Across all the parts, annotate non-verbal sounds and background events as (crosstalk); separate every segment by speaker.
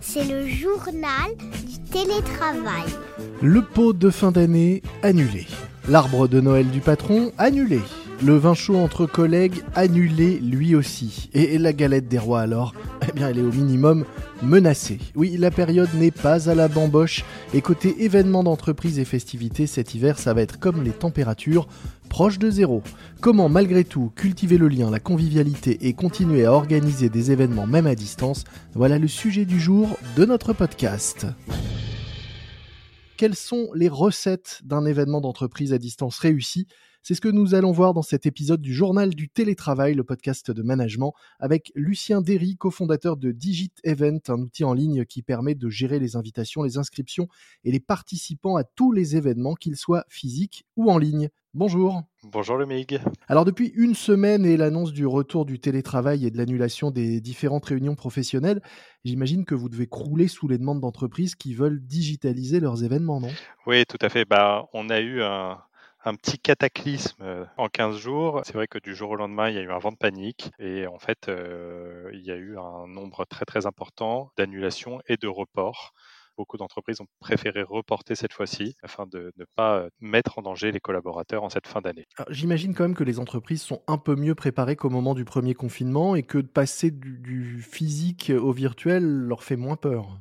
Speaker 1: C'est le journal du télétravail.
Speaker 2: Le pot de fin d'année annulé. L'arbre de Noël du patron annulé. Le vin chaud entre collègues annulé lui aussi. Et la galette des rois alors bien elle est au minimum menacée. Oui, la période n'est pas à la bamboche. Et côté événements d'entreprise et festivités, cet hiver ça va être comme les températures, proches de zéro. Comment malgré tout cultiver le lien, la convivialité et continuer à organiser des événements même à distance Voilà le sujet du jour de notre podcast. Quelles sont les recettes d'un événement d'entreprise à distance réussi c'est ce que nous allons voir dans cet épisode du Journal du télétravail, le podcast de management, avec Lucien Derry, cofondateur de Digit Event, un outil en ligne qui permet de gérer les invitations, les inscriptions et les participants à tous les événements, qu'ils soient physiques ou en ligne. Bonjour.
Speaker 3: Bonjour le MIG.
Speaker 2: Alors depuis une semaine et l'annonce du retour du télétravail et de l'annulation des différentes réunions professionnelles, j'imagine que vous devez crouler sous les demandes d'entreprises qui veulent digitaliser leurs événements, non?
Speaker 3: Oui, tout à fait. Bah, on a eu un, un petit cataclysme euh, en 15 jours. C'est vrai que du jour au lendemain, il y a eu un vent de panique et en fait, euh, il y a eu un nombre très très important d'annulations et de reports. Beaucoup d'entreprises ont préféré reporter cette fois-ci afin de ne pas euh, mettre en danger les collaborateurs en cette fin d'année.
Speaker 2: J'imagine quand même que les entreprises sont un peu mieux préparées qu'au moment du premier confinement et que de passer du, du physique au virtuel leur fait moins peur.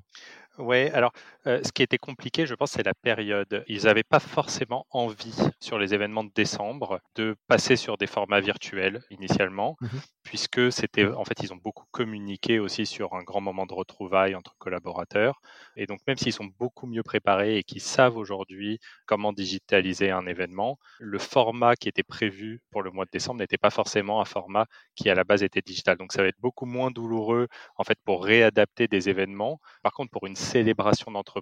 Speaker 3: Oui, alors ce qui était compliqué, je pense, c'est la période. Ils n'avaient pas forcément envie, sur les événements de décembre, de passer sur des formats virtuels initialement, mmh puisque c'était, en fait, ils ont beaucoup communiqué aussi sur un grand moment de retrouvailles entre collaborateurs. Et donc, même s'ils sont beaucoup mieux préparés et qu'ils savent aujourd'hui comment digitaliser un événement, le format qui était prévu pour le mois de décembre n'était pas forcément un format qui, à la base, était digital. Donc, ça va être beaucoup moins douloureux, en fait, pour réadapter des événements. Par contre, pour une célébration d'entreprise,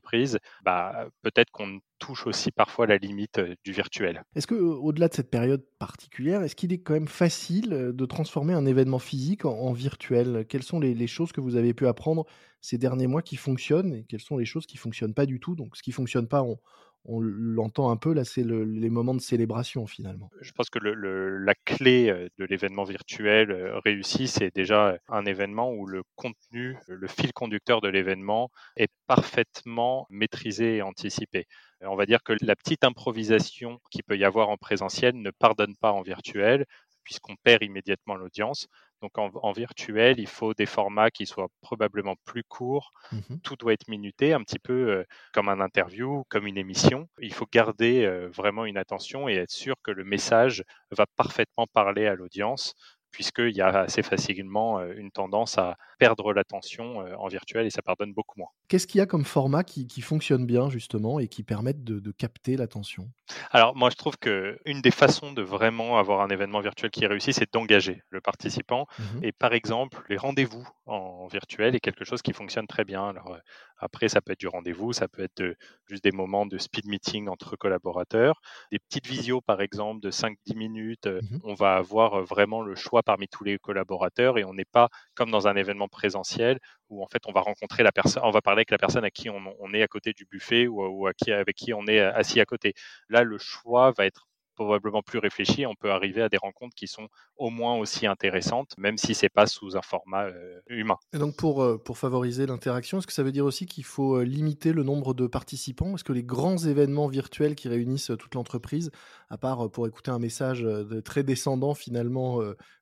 Speaker 3: bah, peut-être qu'on touche aussi parfois la limite du virtuel.
Speaker 2: Est-ce que, au-delà de cette période particulière, est-ce qu'il est quand même facile de transformer un événement physique en, virtuel? Quelles sont les, choses que vous avez pu apprendre ces derniers mois qui fonctionnent et quelles sont les choses qui fonctionnent pas du tout? Donc, ce qui fonctionne pas, on, on l'entend un peu, là, c'est le, les moments de célébration finalement.
Speaker 3: Je pense que la clé de l'événement virtuel réussi, c'est déjà un événement où le contenu, le fil conducteur de l'événement est parfaitement maîtrisé et anticipé. On va dire que la petite improvisation qui peut y avoir en présentiel ne pardonne pas en virtuel puisqu'on perd immédiatement l'audience. Donc en, virtuel, il faut des formats qui soient probablement plus courts. Mmh Tout doit être minuté, un petit peu euh, comme un interview, comme une émission. Il faut garder euh, vraiment une attention et être sûr que le message va parfaitement parler à l'audience puisqu'il y a assez facilement une tendance à perdre l'attention en virtuel et ça pardonne beaucoup moins.
Speaker 2: Qu'est-ce qu'il y a comme format qui, fonctionne bien justement et qui permettent de, capter l'attention?
Speaker 3: Alors moi je trouve qu'une des façons de vraiment avoir un événement virtuel qui réussit, c'est d'engager le participant. Mmh et par exemple, les rendez-vous en virtuel est quelque chose qui fonctionne très bien. Alors après, ça peut être du rendez-vous, ça peut être juste des moments de speed meeting entre collaborateurs, des petites visios par exemple de 5-10 minutes. Mmh on va avoir vraiment le choix parmi tous les collaborateurs et on n'est pas comme dans un événement présentiel où en fait on va rencontrer la personne, on va parler avec la personne à qui on, est à côté du buffet ou, ou à qui, avec qui on est assis à côté. Là, le choix va être probablement plus réfléchi, on peut arriver à des rencontres qui sont au moins aussi intéressantes, même si c'est pas sous un format euh, humain.
Speaker 2: Et donc pour, euh, pour favoriser l'interaction, est-ce que ça veut dire aussi qu'il faut euh, limiter le nombre de participants? Est-ce que les grands événements virtuels qui réunissent toute l'entreprise, à part pour écouter un message très descendant finalement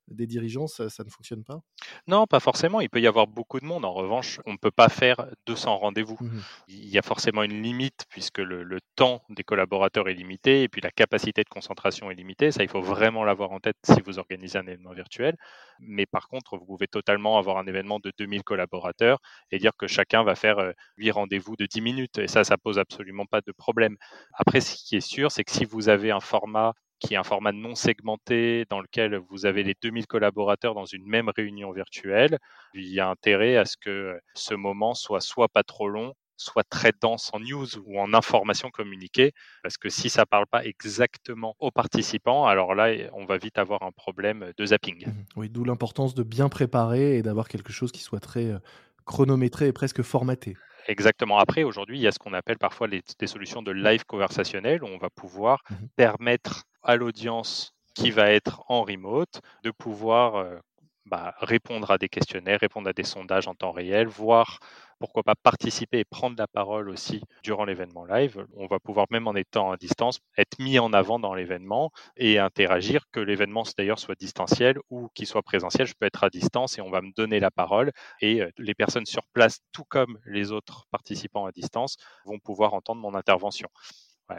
Speaker 2: des dirigeants, ça, ne fonctionne pas?
Speaker 3: Non, pas forcément. Il peut y avoir beaucoup de monde. En revanche, on ne peut pas faire 200 rendez-vous. Mmh Il y a forcément une limite puisque le, temps des collaborateurs est limité et puis la capacité de concentration est limitée. Ça, il faut vraiment l'avoir en tête si vous organisez un événement virtuel. Mais par contre, vous pouvez totalement avoir un événement de 2000 collaborateurs et dire que chacun va faire 8 rendez-vous de 10 minutes. Et ça, ça pose absolument pas de problème. Après, ce qui est sûr, c'est que si vous avez un format qui est un format non segmenté dans lequel vous avez les 2000 collaborateurs dans une même réunion virtuelle. Il y a intérêt à ce que ce moment soit soit pas trop long, soit très dense en news ou en informations communiquées, parce que si ça ne parle pas exactement aux participants, alors là, on va vite avoir un problème de zapping. Mmh
Speaker 2: oui, d'où l'importance de bien préparer et d'avoir quelque chose qui soit très euh, chronométré et presque formaté.
Speaker 3: Exactement. Après, aujourd'hui, il y a ce qu'on appelle parfois les, des solutions de live conversationnel où on va pouvoir mmh permettre à l'audience qui va être en remote de pouvoir euh, bah, répondre à des questionnaires, répondre à des sondages en temps réel, voir pourquoi pas participer et prendre la parole aussi durant l'événement live. On va pouvoir, même en étant à distance, être mis en avant dans l'événement et interagir, que l'événement d'ailleurs soit distanciel ou qu'il soit présentiel. Je peux être à distance et on va me donner la parole et euh, les personnes sur place, tout comme les autres participants à distance, vont pouvoir entendre mon intervention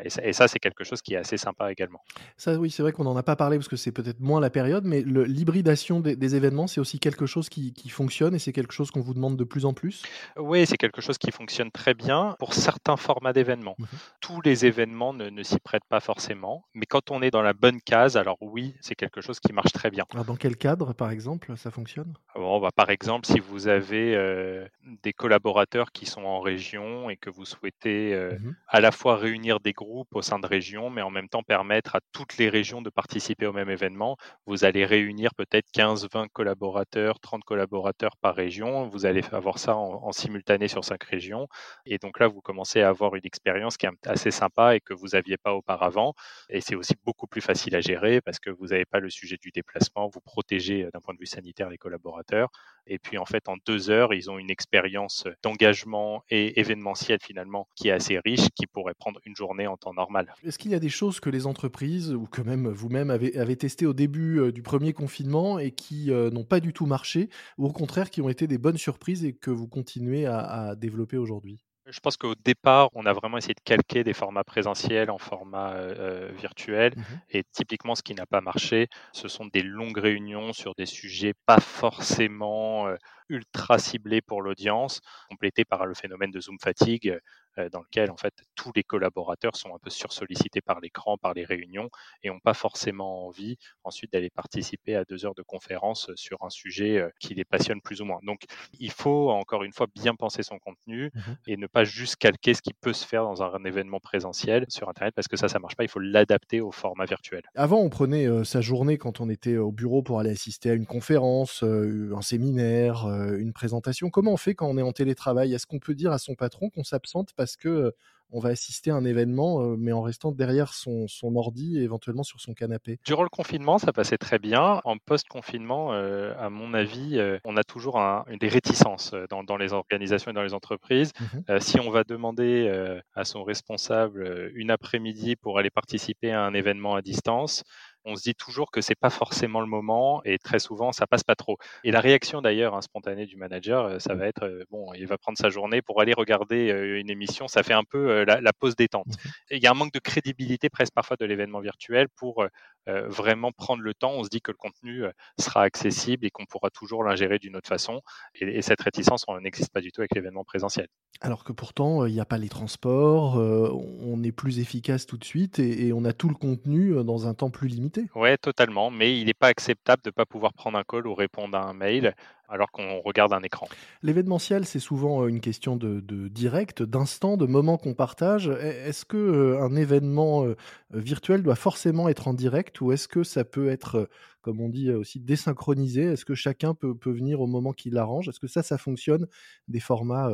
Speaker 3: et ça, c'est quelque chose qui est assez sympa également.
Speaker 2: Ça, oui, c'est vrai qu'on n'en a pas parlé parce que c'est peut-être moins la période, mais l'hybridation des, événements, c'est aussi quelque chose qui, fonctionne et c'est quelque chose qu'on vous demande de plus en plus?
Speaker 3: Oui, c'est quelque chose qui fonctionne très bien pour certains formats d'événements. Mmh Tous les événements ne, s'y prêtent pas forcément, mais quand on est dans la bonne case, alors oui, c'est quelque chose qui marche très bien.
Speaker 2: dans quel cadre, par exemple, ça fonctionne?
Speaker 3: Bon, bah, Par exemple, si vous avez euh, des collaborateurs qui sont en région et que vous souhaitez euh, mmh à la fois réunir des groupe au sein de régions, mais en même temps permettre à toutes les régions de participer au même événement. Vous allez réunir peut-être 15, 20 collaborateurs, 30 collaborateurs par région. Vous allez avoir ça en, simultané sur cinq régions. Et donc là, vous commencez à avoir une expérience qui est assez sympa et que vous n'aviez pas auparavant. Et c'est aussi beaucoup plus facile à gérer parce que vous n'avez pas le sujet du déplacement. Vous protégez euh, d'un point de vue sanitaire les collaborateurs. Et puis en fait, en deux heures, ils ont une expérience d'engagement et événementiel finalement qui est assez riche, qui pourrait prendre une journée en temps normal.
Speaker 2: Est-ce qu'il y a des choses que les entreprises ou que même vous-même avez, avez testé au début euh, du premier confinement et qui euh, n'ont pas du tout marché, ou au contraire qui ont été des bonnes surprises et que vous continuez à développer aujourd'hui?
Speaker 3: Je pense qu'au départ, on a vraiment essayé de calquer des formats présentiels en format euh, euh, virtuel. Mmh Et typiquement, ce qui n'a pas marché, ce sont des longues réunions sur des sujets pas forcément euh, ultra ciblés pour l'audience, complétés par le phénomène de Zoom fatigue, dans lequel en fait tous les collaborateurs sont un peu sursollicités par l'écran, par les réunions, et n'ont pas forcément envie ensuite d'aller participer à deux heures de conférence sur un sujet qui les passionne plus ou moins. Donc, il faut encore une fois bien penser son contenu mmh et ne pas juste calquer ce qui peut se faire dans un, événement présentiel sur Internet parce que ça, ça marche pas. Il faut l'adapter au format virtuel.
Speaker 2: Avant, on prenait sa journée quand on était au bureau pour aller assister à une conférence, un séminaire, une présentation. Comment on fait quand on est en télétravail? Est-ce qu'on peut dire à son patron qu'on s'absente parce que on va assister à un événement, mais en restant derrière son, ordi et éventuellement sur son canapé?
Speaker 3: Durant le confinement, ça passait très bien. En post-confinement, à mon avis, on a toujours des réticences dans, les organisations et dans les entreprises. Mmh si on va demander à son responsable une après-midi pour aller participer à un événement à distance, on se dit toujours que c'est pas forcément le moment et très souvent ça passe pas trop. Et la réaction d'ailleurs hein, spontanée du manager, euh, ça mmh. va être euh, bon, il va prendre sa journée pour aller regarder euh, une émission. Ça fait un peu la, pause détente. Mmh il y a un manque de crédibilité presque parfois de l'événement virtuel pour vraiment prendre le temps. On se dit que le contenu sera accessible et qu'on pourra toujours l'ingérer d'une autre façon. Et, cette réticence, on n'existe pas du tout avec l'événement présentiel.
Speaker 2: Alors que pourtant, il n'y a pas les transports, on est plus efficace tout de suite et on a tout le contenu dans un temps plus limité.
Speaker 3: Oui, totalement, mais il n'est pas acceptable de ne pas pouvoir prendre un call ou répondre à un mail alors qu'on regarde un écran.
Speaker 2: L'événementiel, c'est souvent une question de, direct, d'instant, de moment qu'on partage. E, est-ce que un événement virtuel doit forcément être en direct ou est-ce que ça peut être, comme on dit aussi, désynchronisé? Est-ce que chacun peut, venir au moment qui l'arrange? Est-ce que ça, ça fonctionne des formats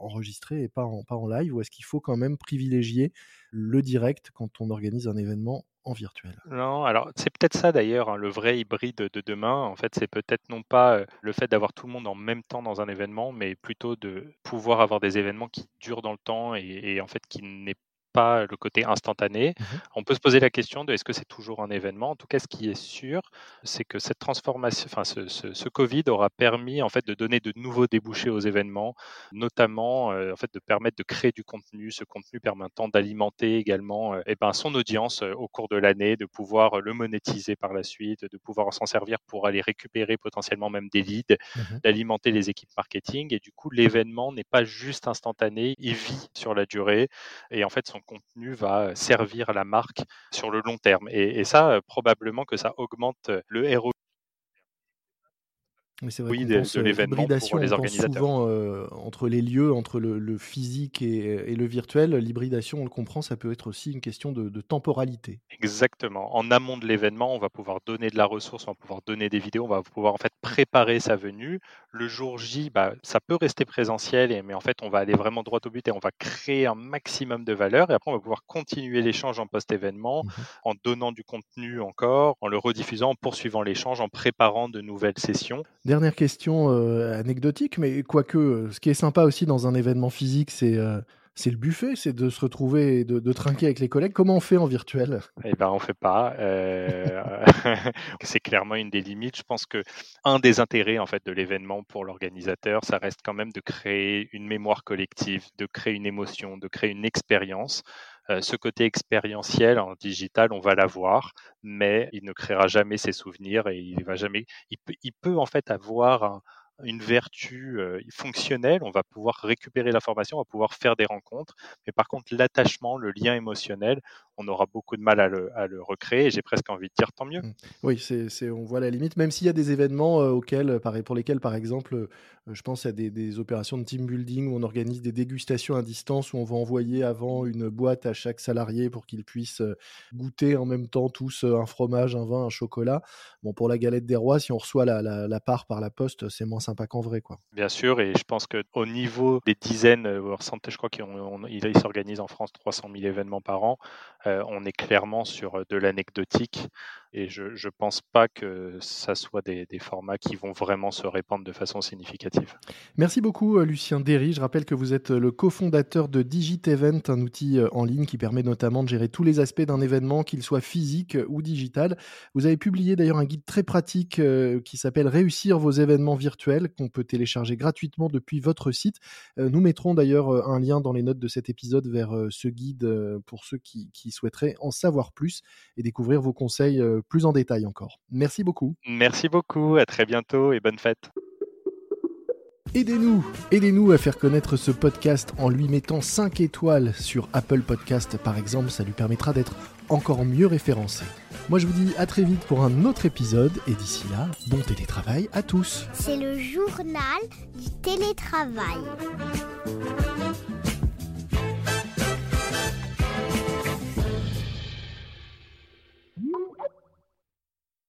Speaker 2: enregistrés et pas en, pas en live ou est-ce qu'il faut quand même privilégier le direct quand on organise un événement virtuel.
Speaker 3: Non, alors c'est peut-être ça d'ailleurs, hein, le vrai hybride de demain. En fait, c'est peut-être non pas le fait d'avoir tout le monde en même temps dans un événement, mais plutôt de pouvoir avoir des événements qui durent dans le temps et, et en fait qui n'est pas le côté instantané. Mmh On peut se poser la question de est-ce que c'est toujours un événement? En tout cas, ce qui est sûr, c'est que cette transformation, enfin, ce, ce, Covid aura permis en fait de donner de nouveaux débouchés aux événements, notamment euh, en fait de permettre de créer du contenu. Ce contenu permettant d'alimenter également euh, eh ben, son audience euh, au cours de l'année, de pouvoir le monétiser par la suite, de pouvoir s'en servir pour aller récupérer potentiellement même des leads, mmh d'alimenter les équipes marketing. Et du coup, l'événement n'est pas juste instantané, il vit sur la durée. Et en fait, son contenu va servir la marque sur le long terme. Et, ça, probablement que ça augmente le ROI oui, de, de l'événement pour les organisateurs.
Speaker 2: Souvent euh, entre les lieux, entre le, physique et, le virtuel, l'hybridation, on le comprend, ça peut être aussi une question de, temporalité.
Speaker 3: Exactement. En amont de l'événement, on va pouvoir donner de la ressource, on va pouvoir donner des vidéos, on va pouvoir en fait préparer sa venue. Le jour J, bah, ça peut rester présentiel, mais en fait, on va aller vraiment droit au but et on va créer un maximum de valeur. Et après, on va pouvoir continuer l'échange en post-événement, mmh en donnant du contenu encore, en le rediffusant, en poursuivant l'échange, en préparant de nouvelles sessions.
Speaker 2: Dernière question euh, anecdotique, mais quoique, euh, ce qui est sympa aussi dans un événement physique, c'est euh, le buffet, c'est de se retrouver et de, trinquer avec les collègues. Comment on fait en virtuel?
Speaker 3: Eh ben, on fait pas. (laughs) c'est clairement une des limites. Je pense que un des intérêts en fait de l'événement pour l'organisateur, ça reste quand même de créer une mémoire collective, de créer une émotion, de créer une expérience. Ce côté expérientiel en digital, on va l'avoir, mais il ne créera jamais ses souvenirs et il va jamais. Il peut, en fait avoir un, une vertu fonctionnelle, on va pouvoir récupérer l'information, on va pouvoir faire des rencontres, mais par contre l'attachement, le lien émotionnel, on aura beaucoup de mal à le, recréer. Et j'ai presque envie de dire tant mieux. Mmh.
Speaker 2: Oui, c'est, on voit la limite, même s'il y a des événements auxquels, pour lesquels, par exemple, je pense à des, des, opérations de team building où on organise des dégustations à distance, où on va envoyer avant une boîte à chaque salarié pour qu'il puisse goûter en même temps tous un fromage, un vin, un chocolat. Bon, pour la galette des rois, si on reçoit la, la part par la poste, c'est moins sympa qu'en vrai. Quoi.
Speaker 3: Bien sûr, et je pense qu'au niveau des dizaines, je crois qu'il s'organise en France 300 000 événements par an. Euh, on est clairement sur de l'anecdotique et je ne pense pas que ça soit des, formats qui vont vraiment se répandre de façon significative.
Speaker 2: Merci beaucoup euh, Lucien Derry. Je rappelle que vous êtes euh, le cofondateur de Digit Event, un outil euh, en ligne qui permet notamment de gérer tous les aspects d'un événement, qu'il soit physique ou digital. Vous avez publié d'ailleurs un guide très pratique qui s'appelle Réussir vos événements virtuels qu'on peut télécharger gratuitement depuis votre site. Nous mettrons d'ailleurs un lien dans les notes de cet épisode vers ce guide pour ceux qui souhaiteraient en savoir plus et découvrir vos conseils plus en détail encore. Merci beaucoup.
Speaker 3: Merci beaucoup, à très bientôt et bonne fête.
Speaker 2: Aidez-nous, aidez-nous à faire connaître ce podcast en lui mettant 5 étoiles sur Apple Podcast par exemple, ça lui permettra d'être encore mieux référencé. Moi je vous dis à très vite pour un autre épisode et d'ici là, bon télétravail à tous.
Speaker 1: C'est le journal du télétravail.